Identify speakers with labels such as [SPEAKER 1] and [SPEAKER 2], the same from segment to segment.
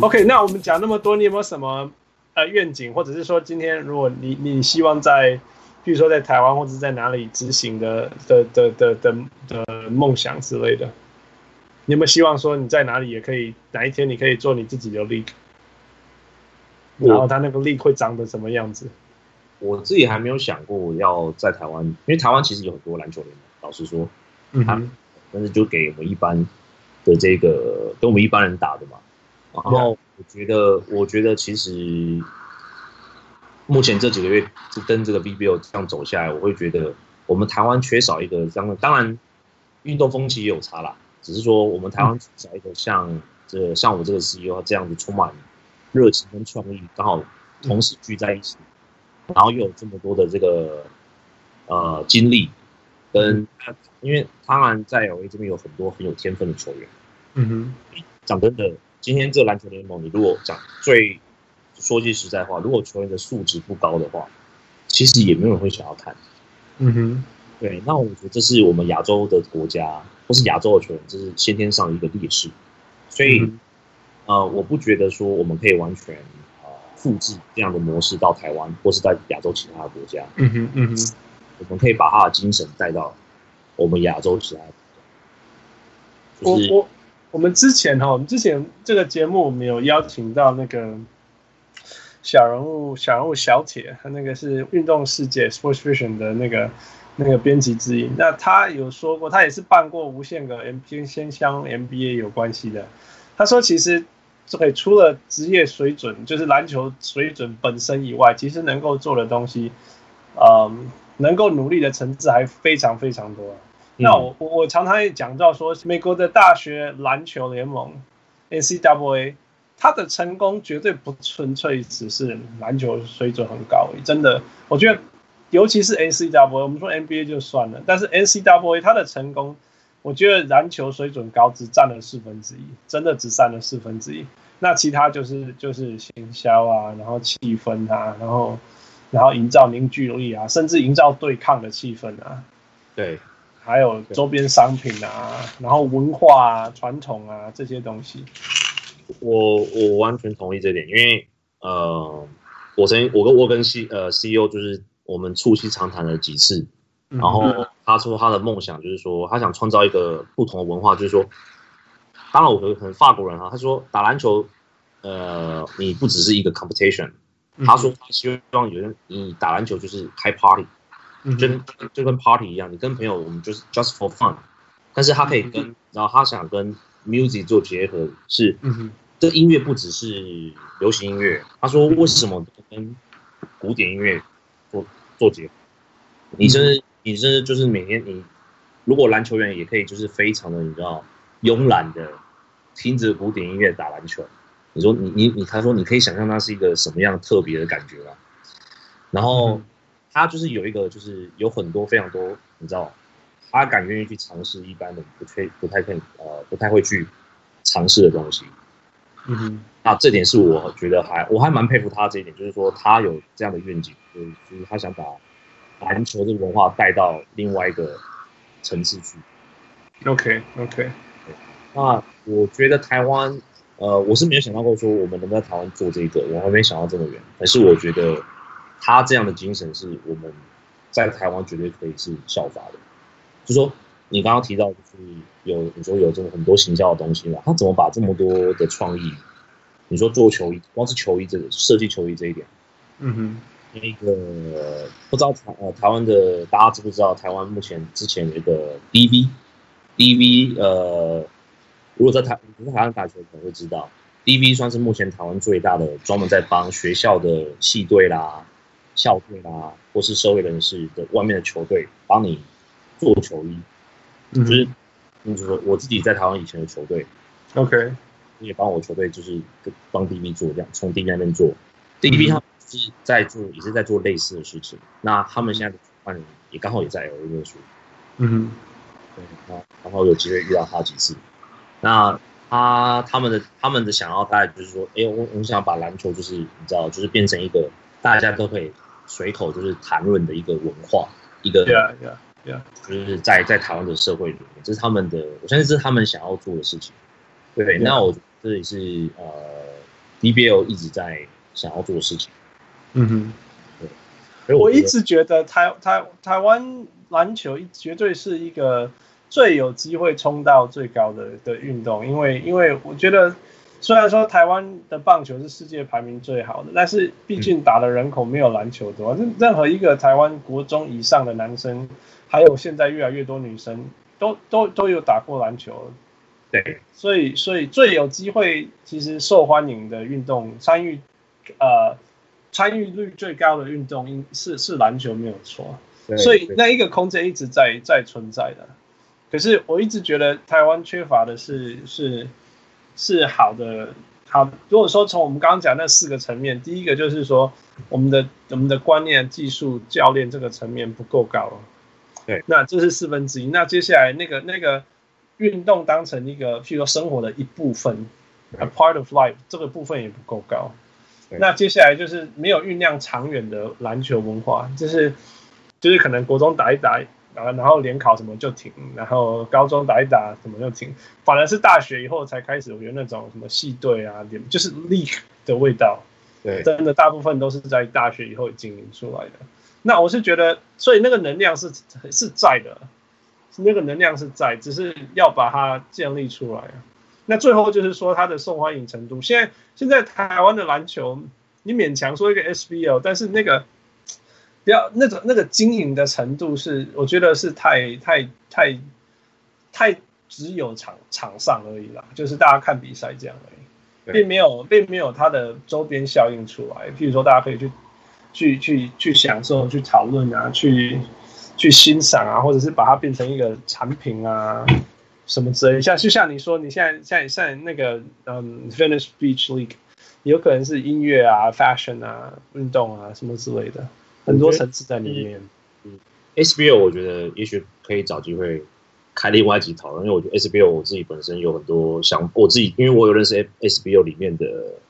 [SPEAKER 1] OK，那我们讲那么多，你有没有什么呃愿景，或者是说今天如果你你希望在，比如说在台湾或者在哪里执行的的的的的的梦想之类的，你有没有希望说你在哪里也可以哪一天你可以做你自己的 league，然后他那个 league 会长得什么样子？
[SPEAKER 2] 我自己还没有想过要在台湾，因为台湾其实有很多篮球联盟，老实说，嗯哼，但是就给我们一般的这个跟我们一般人打的嘛。然后我觉得，我觉得其实目前这几个月就跟这个 VBO 这样走下来，我会觉得我们台湾缺少一个这样的，当然运动风气也有差啦，只是说我们台湾缺少一个像这像我这个 CEO 这样子充满热情跟创意，刚好同时聚在一起，然后又有这么多的这个呃经历跟，因为当然在 LA 这边有很多很有天分的球员，嗯哼，讲真的。今天这篮球联盟，你如果讲最说句实在话，如果球员的素质不高的话，其实也没有人会想要看。嗯哼，对。那我觉得这是我们亚洲的国家，或是亚洲的球员，这是先天上的一个劣势。所以，嗯、呃，我不觉得说我们可以完全呃复制这样的模式到台湾，或是在亚洲其他的国家。嗯哼，嗯哼，我们可以把他的精神带到我们亚洲其他的国家。就是。我我
[SPEAKER 1] 我们之前哈，我们之前这个节目我们有邀请到那个小人物小人物小铁，他那个是运动世界 Sports Vision 的那个那个编辑之一。那他有说过，他也是办过无限个 M P 先相 NBA 有关系的。他说，其实对除了职业水准，就是篮球水准本身以外，其实能够做的东西，嗯，能够努力的层次还非常非常多。那我我我常常也讲到说，美国的大学篮球联盟 NCAA，它的成功绝对不纯粹只是篮球水准很高，真的，我觉得尤其是 NCAA，我们说 NBA 就算了，但是 NCAA 它的成功，我觉得篮球水准高只占了四分之一，真的只占了四分之一。那其他就是就是行销啊，然后气氛啊，然后然后营造凝聚力啊，甚至营造对抗的气氛啊，
[SPEAKER 2] 对。
[SPEAKER 1] 还有周边商品啊，然后文化啊、传统啊这些东西，
[SPEAKER 2] 我我完全同意这点，因为呃，我曾经我跟我跟 C 呃 CEO 就是我们促膝长谈了几次，然后他说他的梦想就是说他想创造一个不同的文化，就是说，当然我可能法国人啊，他说打篮球，呃，你不只是一个 competition，他说他希望有人你打篮球就是开 party。就就跟 party 一样，你跟朋友我们就是 just for fun，但是他可以跟，然后他想跟 music 做结合，是，这音乐不只是流行音乐，他说为什么跟古典音乐做做结合？你甚至你甚至就是每天你如果篮球员也可以就是非常的你知道慵懒的听着古典音乐打篮球，你说你你你他说你可以想象那是一个什么样特别的感觉吗？然后。他就是有一个，就是有很多非常多，你知道，他敢愿意去尝试一般的不确不太可以呃不太会去尝试的东西。嗯哼，那这点是我觉得还我还蛮佩服他这一点，就是说他有这样的愿景，就是就是他想把篮球这个文化带到另外一个层次去。
[SPEAKER 1] OK OK，
[SPEAKER 2] 那我觉得台湾呃我是没有想到过说我们能在台湾做这个，我还没想到这么远，但是我觉得。他这样的精神是我们在台湾绝对可以是效法的。就说你刚刚提到，就是有你说有这种很多行销的东西嘛，他怎么把这么多的创意？你说做球衣，光是球衣这个设计球衣这一点，嗯哼，那个不知道台呃台湾的大家知不知道？台湾目前之前有一个 DV，DV 呃，如果在台不是台湾打球可能会知道，DV 算是目前台湾最大的专门在帮学校的系队啦。校队啊，或是社会人士的外面的球队帮你做球衣，嗯、就是你说我自己在台湾以前的球队
[SPEAKER 1] ，OK，
[SPEAKER 2] 你也帮我球队就是帮 DB 做这样，从 DB 那边做，DB 他们是在做，也是在做类似的事情。那他们现在的主办人也刚好也在 LA 念书，嗯哼，对，然后然后有机会遇到他几次。那他他们的他们的想要大概就是说，哎，我我想把篮球就是你知道，就是变成一个大家都可以。随口就是谈论的一个文化，一个
[SPEAKER 1] ，yeah, yeah, yeah.
[SPEAKER 2] 就是在在台湾的社会里面，这是他们的，我相信这是他们想要做的事情。对
[SPEAKER 1] ，Yeah.
[SPEAKER 2] 那我这里是呃，DBL 一直在想要做的事情。
[SPEAKER 1] 嗯哼，对。我，我一直觉得台台台湾篮球绝对是一个最有机会冲到最高的的运动，因为因为我觉得虽然说台湾的棒球是世界排名最好的，但是毕竟打的人口没有篮球多。任、嗯、任何一个台湾国中以上的男生，还有现在越来越多女生，都都都有打过篮球。对，所以所以最有机会，其实受欢迎的运动，参与呃参与率最高的运动，应是是篮球没有错。所以那一个空间一直在在存在的。可是我一直觉得台湾缺乏的是是是好的好。如果说从我们刚刚讲那四个层面，第一个就是说我们的我们的观念、技术、教练这个层面不够高。对，那这是四分之一。那接下来那个那个。运动当成一个，譬如说生活的一部分，a part of life，这个部分也不够高。那接下来就是没有酝酿长远的篮球文化，就是就是可能国中打一打，然后联考什么就停，然后高中打一打什么就停，反而是大学以后才开始，我觉得那种什么系队啊，就是 league 的味道，对，真的大部分都是在大学以后经营出来的。那我是觉得，所以那个能量是是在的。那个能量是在，只是要把它建立出来。那最后就是说它的受欢迎程度。现在现在台湾的篮球，你勉强说一个 SBL，但是那个不要那种那个经营的程度是，我觉得是太太太太只有场场上而已啦，就是大家看比赛这样而已，并没有并没有它的周边效应出来。譬如说，大家可以去去去去享受、去讨论啊，去。去欣赏啊，或者是把它变成一个产品啊，什么之类。像就像你说，你现在像像那个嗯，Venice Beach League，有可能是音乐啊、fashion 啊、运动啊什么之类的，很多层次在里面。
[SPEAKER 2] 嗯，SBL 我觉得也许可以找机会开另外一集讨论，因为我觉得 SBL 我自己本身有很多想，我自己因为我有认识 SBL 里面的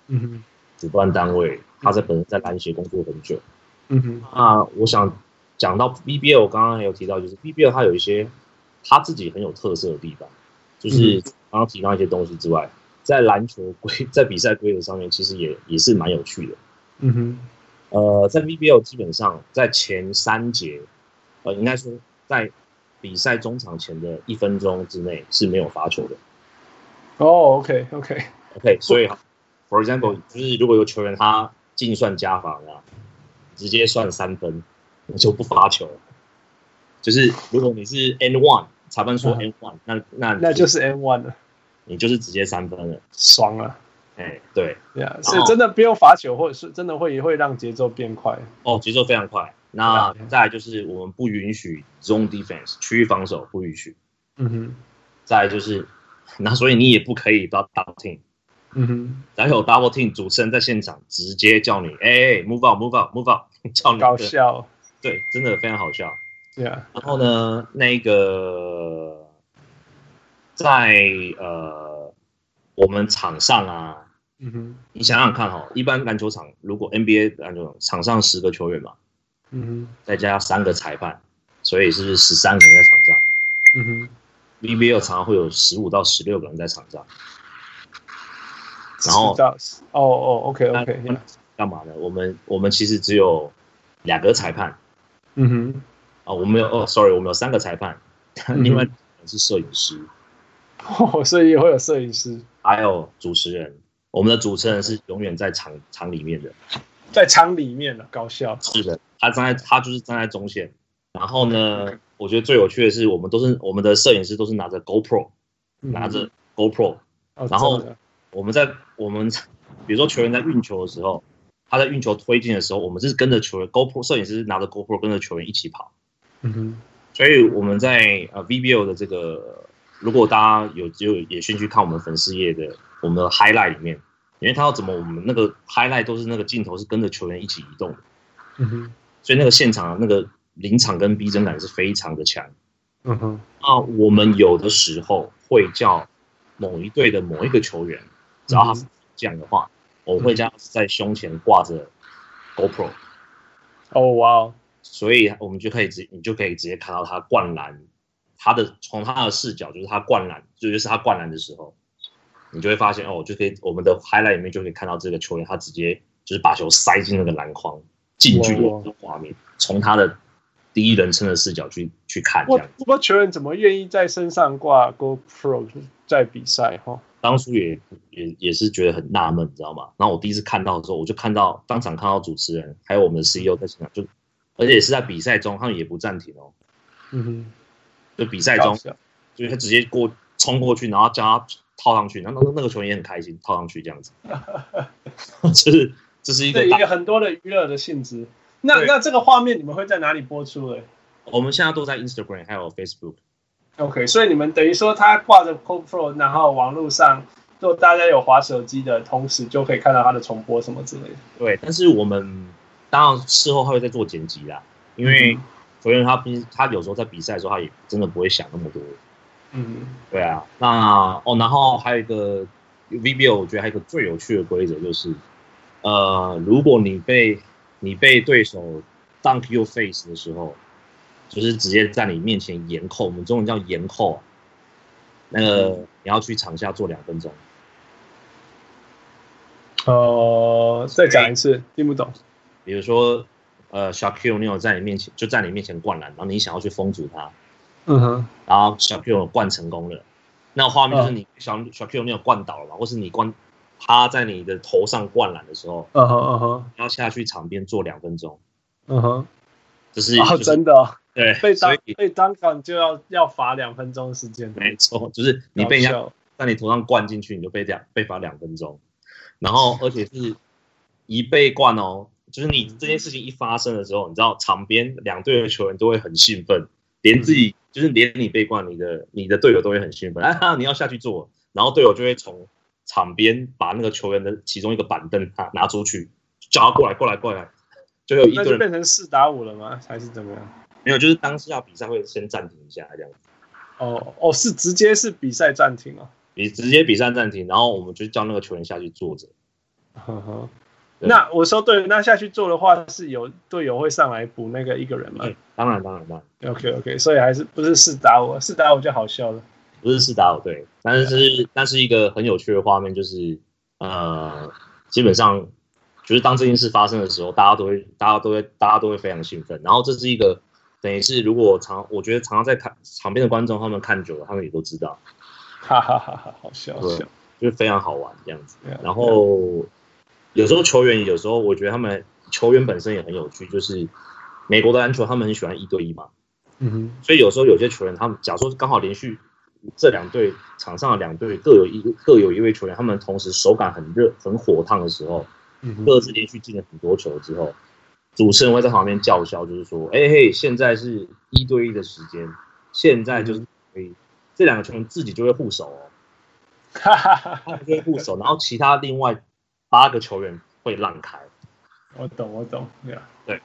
[SPEAKER 2] 嗯主办单位，他在本身在篮协工作很久。嗯哼，那我想。讲到 BBL，我刚刚有提到，就是 BBL 它有一些他自己很有特色的地方，就是刚刚提到一些东西之外，在篮球规在比赛规则上面，其实也也是蛮有趣的。嗯哼，呃，在 VBL 基本上在前三节，呃，应该说在比赛中场前的一分钟之内是没有罚球的。
[SPEAKER 1] 哦，OK，OK，OK，
[SPEAKER 2] 所以，For example，就是如果有球员他净算加罚啊，直接算三分。就不罚球，就是如果你是 N one，裁判说 N one，那那
[SPEAKER 1] 那就是 N one 了，
[SPEAKER 2] 你就是直接三分了，
[SPEAKER 1] 爽了。
[SPEAKER 2] 对，
[SPEAKER 1] 对啊，是真的不用罚球，或者是真的会会让节奏变快。
[SPEAKER 2] 哦，节奏非常快。那再来就是我们不允许 zone defense 区域防守不允许。嗯哼。再来就是，那所以你也不可以到 double team。嗯哼。然后有 double team，主持人在现场直接叫你，哎、欸、，move out，move out，move out，叫你。
[SPEAKER 1] 搞笑。
[SPEAKER 2] 对，真的非常好笑。
[SPEAKER 1] 对啊，
[SPEAKER 2] 然后呢，那个在呃我们场上啊，嗯哼，你想想看哈、哦，一般篮球场如果 NBA 篮球场场上十个球员嘛，嗯哼，再加三个裁判，所以是不是十三个人在场上？嗯哼，VBL 常常会有十五到十六个人在场上。然后，
[SPEAKER 1] 哦哦，OK OK，
[SPEAKER 2] 干嘛呢？我们我们其实只有两个裁判。嗯哼，啊，我们有哦，sorry，我们有三个裁判，嗯、另外是摄影师，
[SPEAKER 1] 哦，所以也会有摄影师，
[SPEAKER 2] 还有主持人。我们的主持人是永远在场场里面的，
[SPEAKER 1] 在场里面的搞笑。
[SPEAKER 2] 是的，他站在他就是站在中线。然后呢，我觉得最有趣的是，我们都是我们的摄影师都是拿着 GoPro，、嗯、拿着 GoPro，、哦、然后我们在我们比如说球员在运球的时候。他在运球推进的时候，我们是跟着球员，GoPro 摄影师拿着 GoPro 跟着球员一起跑。嗯哼，所以我们在呃 VBO 的这个，如果大家有有也先去看我们粉丝页的我们的 highlight 里面，因为他要怎么我们那个 highlight 都是那个镜头是跟着球员一起移动的。嗯哼，所以那个现场那个临场跟逼真感是非常的强。嗯哼，那我们有的时候会叫某一队的某一个球员，只要他是这样的话。我会这样在胸前挂着 GoPro，
[SPEAKER 1] 哦哇！
[SPEAKER 2] 所以我们就可以直，你就可以直接看到他灌篮，他的从他的视角就是他灌篮，就就是他灌篮的时候，你就会发现哦，就可以我们的 highlight 里面就可以看到这个球员他直接就是把球塞进那个篮筐，近距离的画面，从他的第一人称的视角去去看这样。
[SPEAKER 1] 不过球员怎么愿意在身上挂 GoPro 在比赛哈？
[SPEAKER 2] 当初也也也是觉得很纳闷，你知道吗？然后我第一次看到的时候，我就看到当场看到主持人还有我们的 CEO 在现场，就而且也是在比赛中，他们也不暂停哦。
[SPEAKER 1] 嗯哼，
[SPEAKER 2] 就比赛中，就是他直接过冲过去，然后将他套上去，然后那那个球员也很开心，套上去这样子。就是这是一个
[SPEAKER 1] 一个很多的娱乐的性质。那那这个画面你们会在哪里播出呢？
[SPEAKER 2] 我们现在都在 Instagram 还有 Facebook。
[SPEAKER 1] OK，所以你们等于说他挂着 GoPro，然后网络上，就大家有滑手机的同时，就可以看到他的重播什么之类的。
[SPEAKER 2] 对，但是我们当然事后他会再做剪辑啦，因为球员他平他有时候在比赛的时候，他也真的不会想那么多。
[SPEAKER 1] 嗯，
[SPEAKER 2] 对啊。那哦，然后还有一个 VBO，我觉得还有一个最有趣的规则就是，呃，如果你被你被对手 dunk your face 的时候。就是直接在你面前严扣，我们中文叫严扣。那个你要去场下坐两分钟。
[SPEAKER 1] 哦、呃，再讲一次，听不懂。
[SPEAKER 2] 比如说，呃，Shaquille O'Neal 在你面前就在你面前灌篮，然后你想要去封住他。
[SPEAKER 1] 嗯哼。然
[SPEAKER 2] 后 Shaquille 灌成功了，那画面就是你小 Shaquille O'Neal 灌倒了嘛，或是你灌趴在你的头上灌篮的时候，
[SPEAKER 1] 嗯哼嗯哼，
[SPEAKER 2] 要下去场边坐两分钟。
[SPEAKER 1] 嗯哼。
[SPEAKER 2] 这是、就是、
[SPEAKER 1] 真的、哦。
[SPEAKER 2] 对，
[SPEAKER 1] 被当被当场就要要罚两分钟时间。
[SPEAKER 2] 没错，就是你被人家在你头上灌进去，你就被两被罚两分钟。然后，而且是一被灌哦，就是你这件事情一发生的时候，你知道场边两队的球员都会很兴奋，连自己就是连你被灌，你的你的队友都会很兴奋。啊，你要下去做，然后队友就会从场边把那个球员的其中一个板凳拿拿出去，叫他过来过来过来，就有一队
[SPEAKER 1] 变成四打五了吗？还是怎么样？
[SPEAKER 2] 没有，就是当时要比赛会先暂停一下这样子。
[SPEAKER 1] 哦哦，是直接是比赛暂停啊？
[SPEAKER 2] 你直接比赛暂停，然后我们就叫那个球员下去坐着。
[SPEAKER 1] 呵呵。那我说对，那下去做的话，是有队友会上来补那个一个人吗？
[SPEAKER 2] 当然当然当然。
[SPEAKER 1] OK OK，所以还是不是四打五？四打五就好笑了。
[SPEAKER 2] 不是四打五，对，但是是但是一个很有趣的画面，就是呃，基本上就是当这件事发生的时候，大家都会大家都会大家都会非常兴奋，然后这是一个。等于是，如果常我觉得常常在看场边的观众，他们看久了，他们也都知道，
[SPEAKER 1] 哈哈哈哈，好笑，好笑，
[SPEAKER 2] 就是非常好玩这样子。然后有时候球员，有时候我觉得他们球员本身也很有趣，就是美国的篮球，他们很喜欢一对一嘛，
[SPEAKER 1] 嗯哼，
[SPEAKER 2] 所以有时候有些球员，他们假如说刚好连续这两队场上的两队各有一个各有一位球员，他们同时手感很热很火烫的时候，各自连续进了很多球之后。主持人会在旁边叫嚣，就是说：“哎、欸、嘿，现在是一对一的时间，现在就是可以，这两个球员自己就会护手哦，哈哈哈，就会护手，然后其他另外八个球员会让开。”
[SPEAKER 1] 我懂，我懂，对啊，
[SPEAKER 2] 对，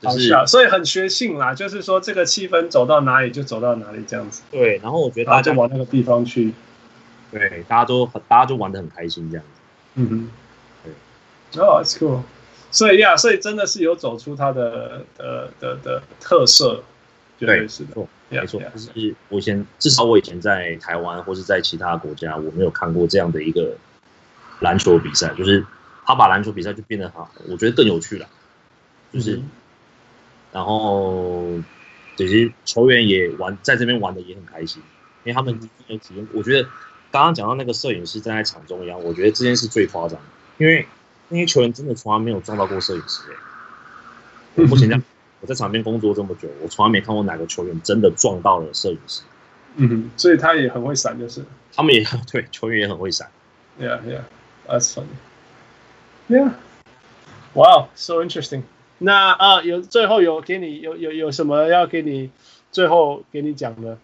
[SPEAKER 1] 就是所以很学性啦，就是说这个气氛走到哪里就走到哪里这样子。
[SPEAKER 2] 对，然后我觉得大家
[SPEAKER 1] 就往那个地方去，
[SPEAKER 2] 对，大家都大家就玩的很开心这样子。
[SPEAKER 1] 嗯哼，对，哦、oh,，That's cool。所以呀，所以真的是有走出它的的的的特色，对，是的，没错，
[SPEAKER 2] 就是我以前至少我以前在台湾或是在其他国家，我没有看过这样的一个篮球比赛，就是他把篮球比赛就变得好，我觉得更有趣了，就是，嗯、然后这些球员也玩在这边玩的也很开心，因为他们有体验。我觉得刚刚讲到那个摄影师站在场中央，我觉得这件事最夸张，因为。那些球员真的从来没有撞到过摄影师哎！我目前这样，我在场边工作这么久，我从来没看过哪个球员真的撞到了摄影师。
[SPEAKER 1] 嗯哼，所以他也很会闪，就是。
[SPEAKER 2] 他们也 对，球员也很会闪。
[SPEAKER 1] Yeah, yeah, that's funny. Yeah. Wow, so interesting. 那啊，有最后有给你有有有什么要给你最后给你讲的？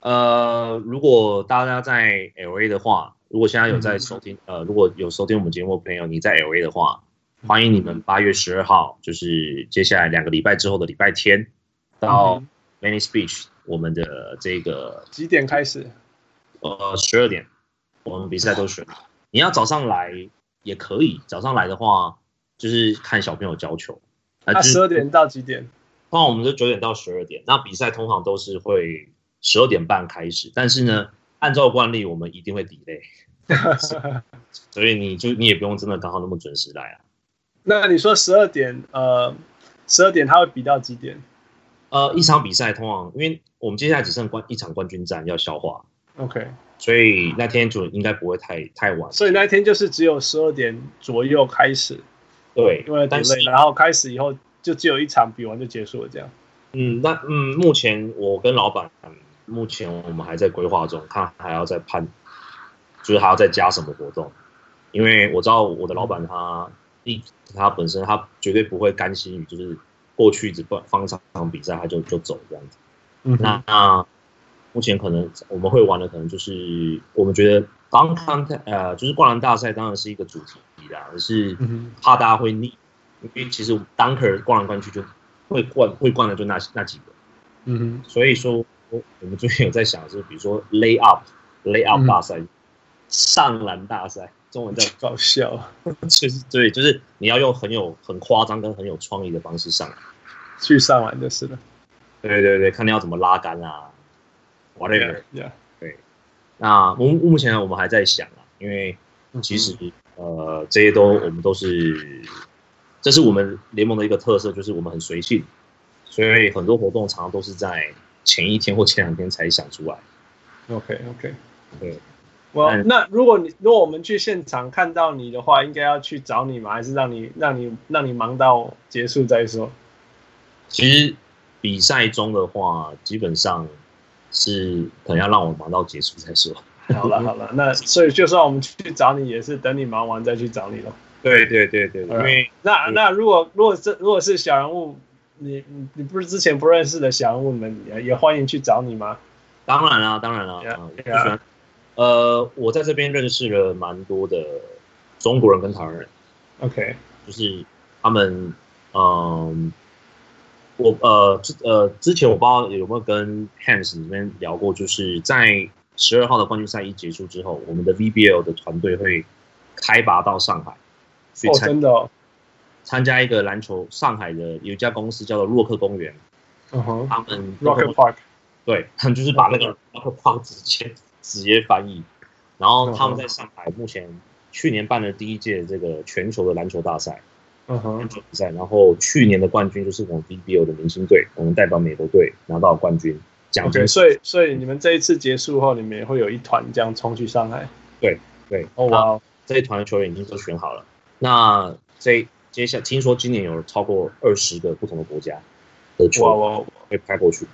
[SPEAKER 2] 呃，如果大家在 LA 的话。如果现在有在收听，呃，如果有收听我们节目的朋友，你在 LA 的话，欢迎你们八月十二号，就是接下来两个礼拜之后的礼拜天，到 Venice Beach，我们的这个
[SPEAKER 1] 几点开始？
[SPEAKER 2] 呃，十二点，我们比赛都选。你要早上来也可以，早上来的话就是看小朋友教球。
[SPEAKER 1] 那十二点到几点？
[SPEAKER 2] 通常我们是九点到十二点，那比赛通常都是会十二点半开始，但是呢。按照惯例，我们一定会 delay，所以你就你也不用真的刚好那么准时来啊。
[SPEAKER 1] 那你说十二点，呃，十二点他会比到几点？
[SPEAKER 2] 呃，一场比赛通常，因为我们接下来只剩冠一场冠军战要消化
[SPEAKER 1] ，OK，
[SPEAKER 2] 所以那天就应该不会太太晚。
[SPEAKER 1] 所以那天就是只有十二点左右开始，
[SPEAKER 2] 对，
[SPEAKER 1] 因为 delay，然后开始以后就只有一场比完就结束了这样。
[SPEAKER 2] 嗯，那嗯，目前我跟老板，嗯，目前我们还在规划中，看还要再判，就是还要再加什么活动，因为我知道我的老板他一他本身他绝对不会甘心于就是过去只放放一场比赛他就就走这样子。嗯，那那目前可能我们会玩的可能就是我们觉得当看呃就是灌篮大赛当然是一个主题啦，而是怕大家会腻，因为其实 Dunker 灌篮灌去就。会灌会灌的就那那几个，嗯哼，所以说我们最近有在想，就是比如说 lay up lay up 大赛，嗯、上篮大赛，中文叫
[SPEAKER 1] 搞笑，
[SPEAKER 2] 其实对，就是你要用很有很夸张跟很有创意的方式上，
[SPEAKER 1] 去上篮就是了，
[SPEAKER 2] 对对对，看你要怎么拉杆啊，whatever，yeah, 对，那目目前我们还在想啊，因为其实、嗯、呃这些都我们都是。这是我们联盟的一个特色，就是我们很随性，所以很多活动常常都是在前一天或前两天才想出来。
[SPEAKER 1] OK OK，
[SPEAKER 2] 对。
[SPEAKER 1] 我那如果你如果我们去现场看到你的话，应该要去找你吗？还是让你让你让你忙到结束再说？
[SPEAKER 2] 其实比赛中的话，基本上是可能要让我忙到结束再说。
[SPEAKER 1] 好了好了，那所以就算我们去找你，也是等你忙完再去找你了。
[SPEAKER 2] 对对对对，因为
[SPEAKER 1] 那那如果如果是如果是小人物，你你你不是之前不认识的小人物们，也也欢迎去找你吗？
[SPEAKER 2] 当然啦，当然啦。Yeah, 嗯 yeah. 呃，我在这边认识了蛮多的中国人跟台湾人。
[SPEAKER 1] OK，
[SPEAKER 2] 就是他们，嗯，我呃之呃之前我不知道有没有跟 Hans 里面聊过，就是在十二号的冠军赛一结束之后，我们的 VBL 的团队会开拔到上海。去参、
[SPEAKER 1] 哦、真的、哦、
[SPEAKER 2] 参加一个篮球，上海的有一家公司叫做洛克公园，
[SPEAKER 1] 嗯哼，
[SPEAKER 2] 他们
[SPEAKER 1] Rocket Park，
[SPEAKER 2] 对，他们就是把那个 Rocket Park 直接直接翻译，然后他们在上海目前去年办了第一届这个全球的篮球大赛，嗯哼，比赛，然后去年的冠军就是我们 VBO 的明星队，我们代表美国队拿到冠军，奖金。
[SPEAKER 1] Okay, 所以所以你们这一次结束后，你们也会有一团这样冲去上海？
[SPEAKER 2] 对对，哦哇，这一团的球员已经都选好了。那这接下来听说今年有超过二十个不同的国家的球会派过去，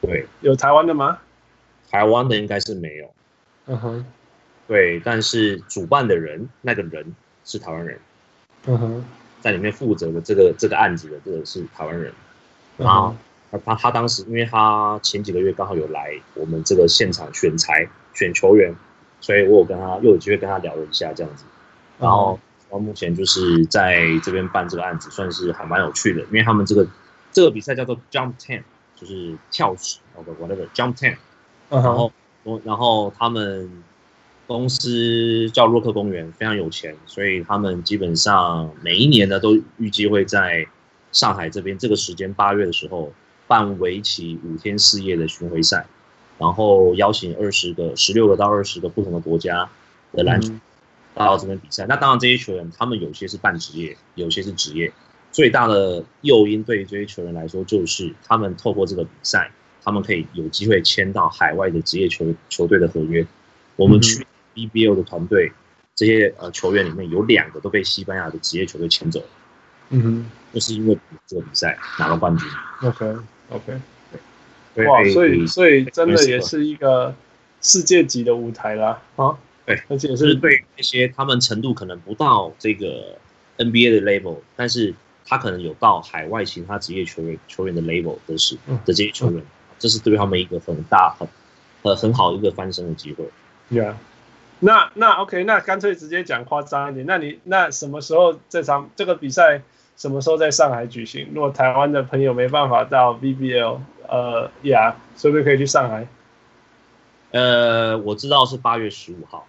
[SPEAKER 2] 对，
[SPEAKER 1] 有台湾的吗？
[SPEAKER 2] 台湾的应该是没有，
[SPEAKER 1] 嗯哼，
[SPEAKER 2] 对，但是主办的人那个人是台湾人，
[SPEAKER 1] 嗯哼，
[SPEAKER 2] 在里面负责的这个这个案子的这个是台湾人，然后他他他当时因为他前几个月刚好有来我们这个现场选材选球员，所以我有跟他又有机会跟他聊了一下这样子，然后。目前就是在这边办这个案子，算是还蛮有趣的，因为他们这个这个比赛叫做 Jump Ten，就是跳池，whatever Jump Ten，然后然后他们公司叫洛克公园，非常有钱，所以他们基本上每一年呢都预计会在上海这边这个时间八月的时候办为期五天四夜的巡回赛，然后邀请二十个、十六个到二十个不同的国家的篮球。嗯到这边比赛，那当然这些球员他们有些是半职业，有些是职业。最大的诱因对于这些球员来说，就是他们透过这个比赛，他们可以有机会签到海外的职业球球队的合约。我们去 BBL 的团队，这些呃球员里面有两个都被西班牙的职业球队签走了。
[SPEAKER 1] 嗯哼，
[SPEAKER 2] 就是因为这个比赛拿了冠军。
[SPEAKER 1] OK OK，对，哇，所以所以真的也是一个世界级的舞台啦，啊。
[SPEAKER 2] 对，而且是对那些他们程度可能不到这个 NBA 的 level，但是他可能有到海外其他职业球员球员的 level 都是的这些球员，这是对他们一个很大很呃很好一个翻身的机会。
[SPEAKER 1] 对啊，那那 OK，那干脆直接讲夸张一点，那你那什么时候这场这个比赛什么时候在上海举行？如果台湾的朋友没办法到 VBL，呃呀，是不是可以去上海？
[SPEAKER 2] 呃，我知道是八月十五号。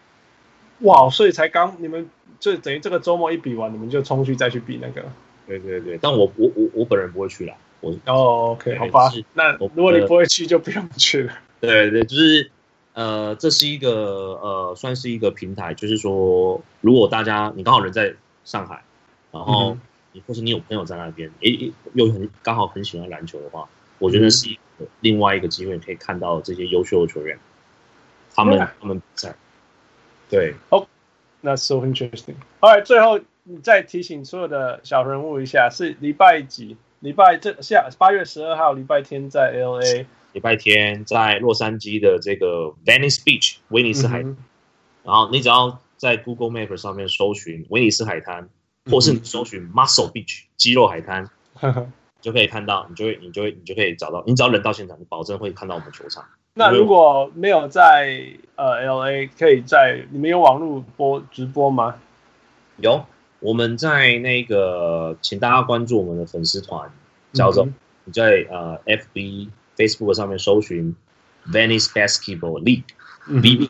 [SPEAKER 1] 哇，所以才刚你们就等于这个周末一比完，你们就冲去再去比那个。
[SPEAKER 2] 对对对，但我我我我本人不会去了。我
[SPEAKER 1] 哦，OK，好吧。那如果你不会去，就不用去了。
[SPEAKER 2] 对对，就是呃，这是一个呃，算是一个平台，就是说，如果大家你刚好人在上海，然后你、嗯、或是你有朋友在那边，诶，又很刚好很喜欢篮球的话，我觉得是一个另外一个机会，可以看到这些优秀的球员，他们、嗯、他们比赛。对，
[SPEAKER 1] 哦，那 so interesting。Alright，最后你再提醒所有的小人物一下，是礼拜几？礼拜这下八月十二号礼拜天在 LA。
[SPEAKER 2] 礼拜天在洛杉矶的这个 Venice Beach 威尼斯海然后你只要在 Google Map 上面搜寻威尼斯海滩，或是你搜寻 Muscle Beach 肌肉海滩，嗯、就可以看到，你就会你就会你就可以找到，你只要人到现场，你保证会看到我们球场。
[SPEAKER 1] 那如果没有在呃 LA，可以在你们有网络播直播吗？
[SPEAKER 2] 有，我们在那个，请大家关注我们的粉丝团，叫做你在呃 FB。Facebook 上面搜寻 Venice Basketball League，VB，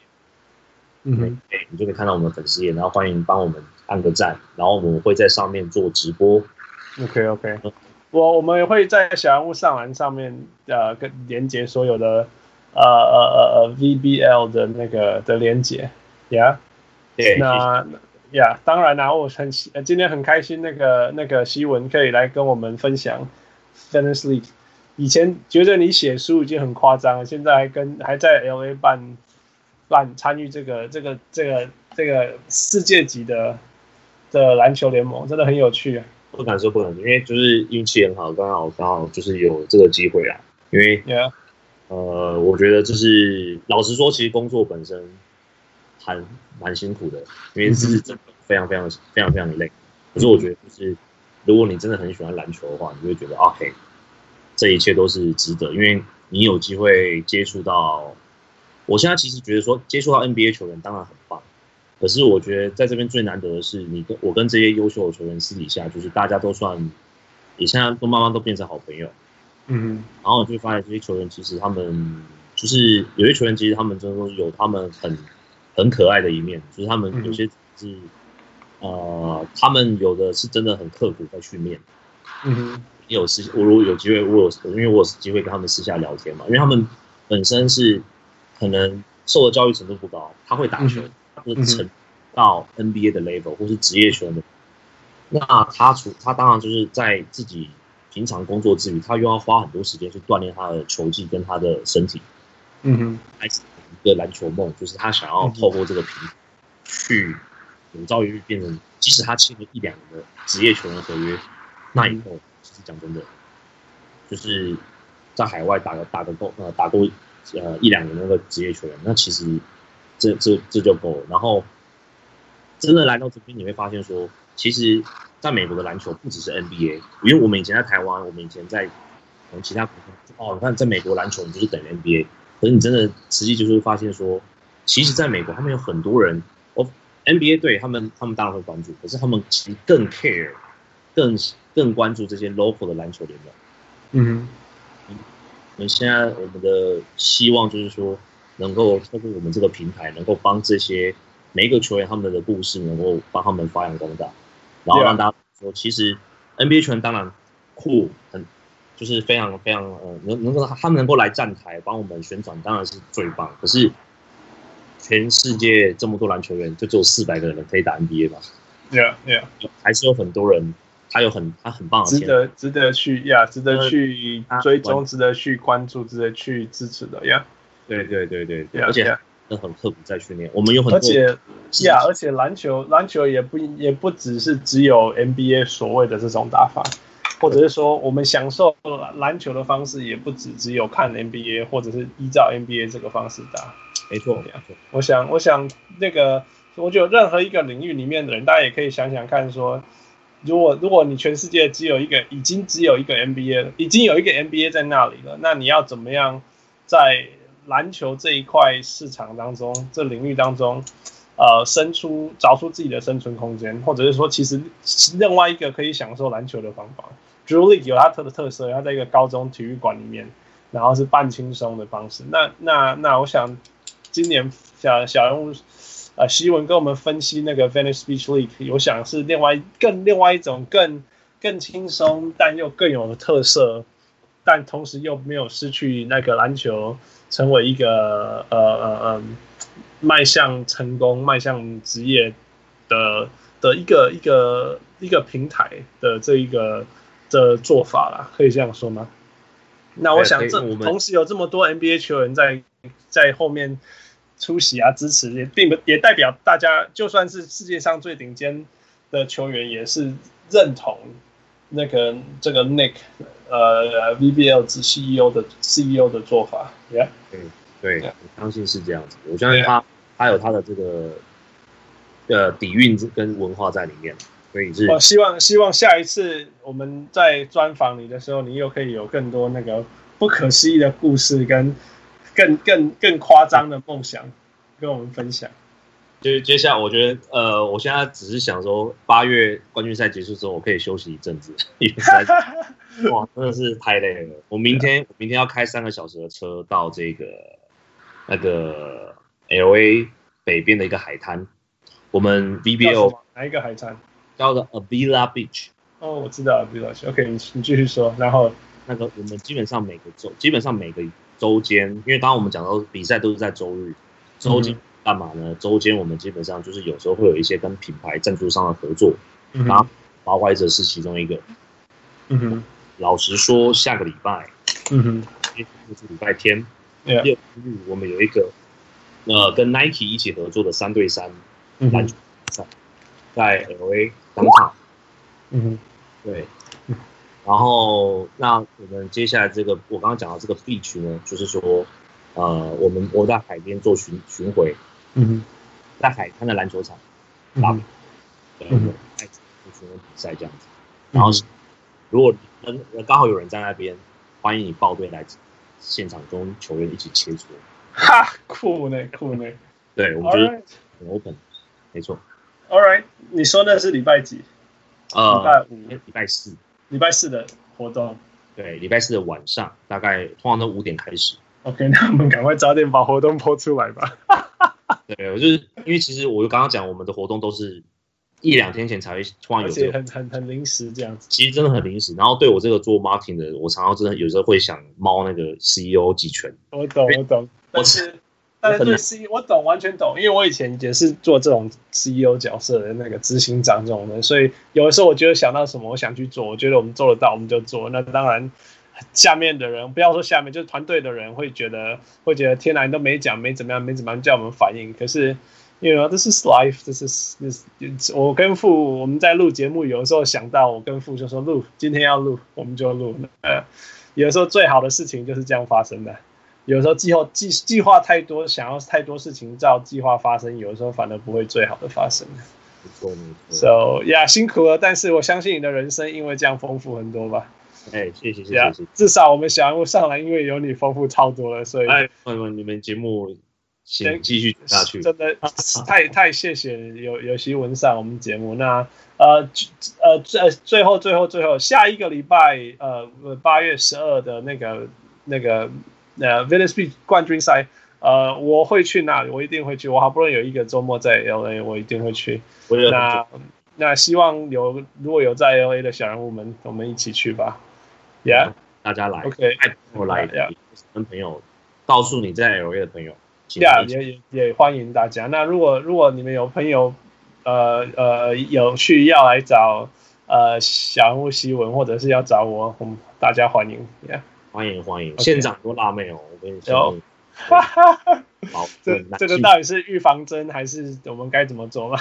[SPEAKER 1] 嗯哼，
[SPEAKER 2] 对，你就可以看到我们的粉丝页，然后欢迎帮我们按个赞，然后我们会在上面做直播。
[SPEAKER 1] OK OK，我我们也会在小人物上篮上面呃跟连接所有的呃呃呃呃 VBL 的那个的连接，Yeah，
[SPEAKER 2] 对，
[SPEAKER 1] 那呀，当然啦，我很今天很开心，那个那个希文可以来跟我们分享 Venice League。以前觉得你写书已经很夸张了，现在还跟还在 LA 办办参与这个这个这个这个世界级的的篮球联盟，真的很有趣啊！
[SPEAKER 2] 不敢说不能，因为就是运气很好，刚好刚好就是有这个机会啊。因为
[SPEAKER 1] Yeah.
[SPEAKER 2] 呃，我觉得就是老实说，其实工作本身还蛮辛苦的，因为是真的非常非常非常非常的累。可是我觉得就是如果你真的很喜欢篮球的话，你就会觉得 OK。这一切都是值得，因为你有机会接触到。我现在其实觉得说，接触到 NBA 球员当然很棒，可是我觉得在这边最难得的是，你跟我跟这些优秀的球员私底下，就是大家都算，你现在都慢慢都变成好朋友。
[SPEAKER 1] 嗯哼，
[SPEAKER 2] 然后我就发现这些球员其实他们就是有些球员，其实他们真的有他们很很可爱的一面，就是他们有些是呃，他们有的是真的很刻苦在训练。
[SPEAKER 1] 嗯哼。
[SPEAKER 2] 有时我如果有机会，我有因为我有机会跟他们私下聊天嘛，因为他们本身是可能受的教育程度不高，他会打球，他不是成到 NBA 的 level 或是职业球员的，那他除他当然就是在自己平常工作之余，他又要花很多时间去锻炼他的球技跟他的身体。
[SPEAKER 1] 嗯哼，
[SPEAKER 2] 开始一个篮球梦，就是他想要透过这个平台去有朝一日变成，即使他签了一两个职业球员合约，那以后。讲真的，就是在海外打个打个够呃打过呃一两年那个职业球员，那其实这这这就够了。然后真的来到这边，你会发现说，其实在美国的篮球不只是 NBA，因为我们以前在台湾，我们以前在从其他国家哦，你看在美国篮球，你就是等于 NBA。可是你真的实际就是会发现说，其实在美国他们有很多人，NBA 对他们他们当然会关注，可是他们其实更 care 更。更关注这些 local 的篮球联盟。
[SPEAKER 1] 嗯，
[SPEAKER 2] 我们现在我们的希望就是说，能够透过我们这个平台，能够帮这些每一个球员他们的故事，能够帮他们发扬光大，然后让大家说，其实 NBA 球员当然酷，很就是非常非常呃，能能够他们能够来站台帮我们宣传，当然是最棒。可是全世界这么多篮球员，就只有四百个人可以打 NBA 吧
[SPEAKER 1] ？Yeah，Yeah，
[SPEAKER 2] 还是有很多人。他有很他很棒的，
[SPEAKER 1] 值得值得去呀，值得去追踪，值得去关注，值得去支持的呀。
[SPEAKER 2] 对对对对，而且很刻苦在训练。我们有很多，
[SPEAKER 1] 而且呀，而且篮球篮球也不也不只是只有 NBA 所谓的这种打法，或者是说我们享受篮球的方式也不只只有看 NBA，或者是依照 NBA 这个方式打。
[SPEAKER 2] 没错，
[SPEAKER 1] 我想我想那个，我觉得任何一个领域里面的人，大家也可以想想看说。如果如果你全世界只有一个，已经只有一个 NBA 了，已经有一个 NBA 在那里了，那你要怎么样在篮球这一块市场当中，这领域当中，呃，生出找出自己的生存空间，或者是说，其实另外一个可以享受篮球的方法，Drew League 有它特的特色，它在一个高中体育馆里面，然后是半轻松的方式。那那那，我想今年小小人物。啊，希文跟我们分析那个 Venice Beach League，我想是另外更另外一种更更轻松但又更有特色但同时又没有失去那个篮球成为一个呃呃呃迈向成功、迈向职业的的一个一个一个平台的这一个的做法啦，可以这样说吗？那我想这同时有这么多 NBA 球员在在后面出席啊支持，也并不也代表大家就算是世界上最顶尖的球员也是认同那个这个 Nick 呃 VBL 之 CEO 的 CEO 的做法，Yeah，
[SPEAKER 2] 对对，我相信是这样子，我相信他他有他的这个呃底蕴跟文化在里面。所以是，
[SPEAKER 1] 我希望希望下一次我们在专访你的时候，你又可以有更多那个不可思议的故事，跟更更更夸张的梦想跟我们分享。
[SPEAKER 2] 就接下来，我觉得呃，我现在只是想说，八月冠军赛结束之后，我可以休息一阵子，因为 哇，真的是太累了。我明天明天要开三个小时的车到这个那个 LA 北边的一个海滩，我们 V B O
[SPEAKER 1] 哪一个海滩？
[SPEAKER 2] 叫做 Avila Beach。
[SPEAKER 1] 哦，我知道 Avila Beach。OK，你你继续说。然后
[SPEAKER 2] 那个我们基本上每个周，基本上每个周间，因为刚刚我们讲到比赛都是在周日，周间干嘛呢？周间我们基本上就是有时候会有一些跟品牌赞助商的合作，然后包括这是其中一个。
[SPEAKER 1] 嗯哼。
[SPEAKER 2] 老实说，下个礼拜，
[SPEAKER 1] 嗯哼，
[SPEAKER 2] 因为是礼拜天，六日我们有一个呃跟 Nike 一起合作的三对三篮球比赛。在 LA 当场，
[SPEAKER 1] 嗯哼，
[SPEAKER 2] 对，然后那我们接下来这个我刚刚讲到这个 beach 呢，就是说，呃，我们我在海边做巡巡回，
[SPEAKER 1] 嗯哼，
[SPEAKER 2] 在海滩的篮球场打，嗯哼，巡回比赛这样子，然后如果能刚好有人在那边，欢迎你报队来现场跟球员一起切磋，
[SPEAKER 1] 哈，酷呢酷呢，
[SPEAKER 2] 对，我们就是很 open，没错。
[SPEAKER 1] All right，你说那是礼拜几？
[SPEAKER 2] 呃，礼拜五、礼拜四，
[SPEAKER 1] 礼拜四的活动。
[SPEAKER 2] 对，礼拜四的晚上，大概通常都五点开始。
[SPEAKER 1] OK，那我们赶快早点把活动播出来吧。
[SPEAKER 2] 对，我就是因为其实我刚刚讲，我们的活动都是一两天前才会突然有这个，
[SPEAKER 1] 很很很临时这样子。
[SPEAKER 2] 其实真的很临时。然后对我这个做 marketing 的，我常常真的有时候会想猫那个 CEO 几拳。
[SPEAKER 1] 我懂，我懂，我是。但是对 C，我懂，完全懂，因为我以前也是做这种 CEO 角色的那个执行长这种人，所以有的时候我觉得想到什么，我想去做，我觉得我们做得到，我们就做。那当然，下面的人不要说下面，就是团队的人会觉得会觉得天哪，你都没讲，没怎么样，没怎么样叫我们反应。可是，you know，this is life，this is，我跟父我们在录节目，有的时候想到我跟父就说录，今天要录，我们就录。呃，有的时候最好的事情就是这样发生的。有时候计划计计划太多，想要太多事情照计划发生，有时候反而不会最好的发生。
[SPEAKER 2] 没错没错。
[SPEAKER 1] So 呀，辛苦了，但是我相信你的人生因为这样丰富很多吧。
[SPEAKER 2] 哎，谢谢谢谢。
[SPEAKER 1] 至少我们小人物上来，因为有你丰富超多了，所以
[SPEAKER 2] 哎，朋友们，你们节目先继续下去。
[SPEAKER 1] 真的太 太谢谢有有希文上我们节目。那呃呃最最后最后最后下一个礼拜呃八月十二的那个那个。呃，Venice Beach 冠军赛，呃，我会去那里，我一定会去。我好不容易有一个周末在 LA，我一定会去。那那希望有如果有在 LA 的小人物们，我们一起去吧。Yeah，
[SPEAKER 2] 大家来
[SPEAKER 1] ，OK，
[SPEAKER 2] 我来，跟朋友告诉你在 LA 的朋友
[SPEAKER 1] ，Yeah，也也也欢迎大家。那如果如果你们有朋友，呃呃，有去要来找呃小人物希文，或者是要找我，我们大家欢迎，Yeah。
[SPEAKER 2] 欢迎欢迎，现场多辣妹哦！我跟你说，
[SPEAKER 1] 好，这这个到底是预防针还是我们该怎么做吗？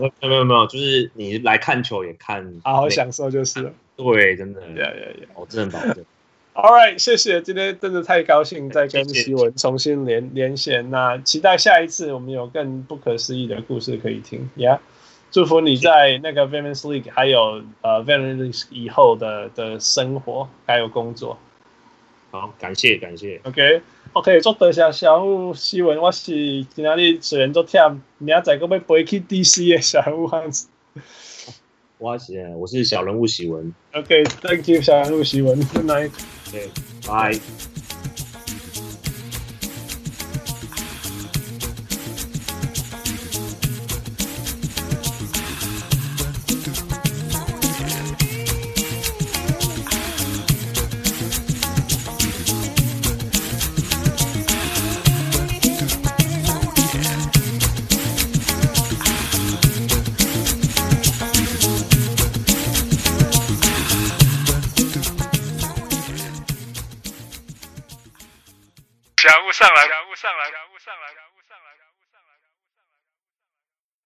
[SPEAKER 2] 没有没有没有，就是你来看球也看，
[SPEAKER 1] 好好享受就是了。
[SPEAKER 2] 对，真的，
[SPEAKER 1] 呀呀呀，
[SPEAKER 2] 我真的保证。
[SPEAKER 1] All right，谢谢，今天真的太高兴再跟希文重新连连线，那期待下一次我们有更不可思议的故事可以听。Yeah，祝福你在那个 Women's League 还有呃 Women's League 以后的的生活还有工作。
[SPEAKER 2] 好，感谢感谢。
[SPEAKER 1] OK，OK，做多谢小人物希文，我是今仔日虽然做忝，明仔载阁要飞去 DC 的小人物汉子。
[SPEAKER 2] 我是我是小人物喜文。
[SPEAKER 1] OK，Thank you，小人物喜文，Good night。
[SPEAKER 2] OK，Bye。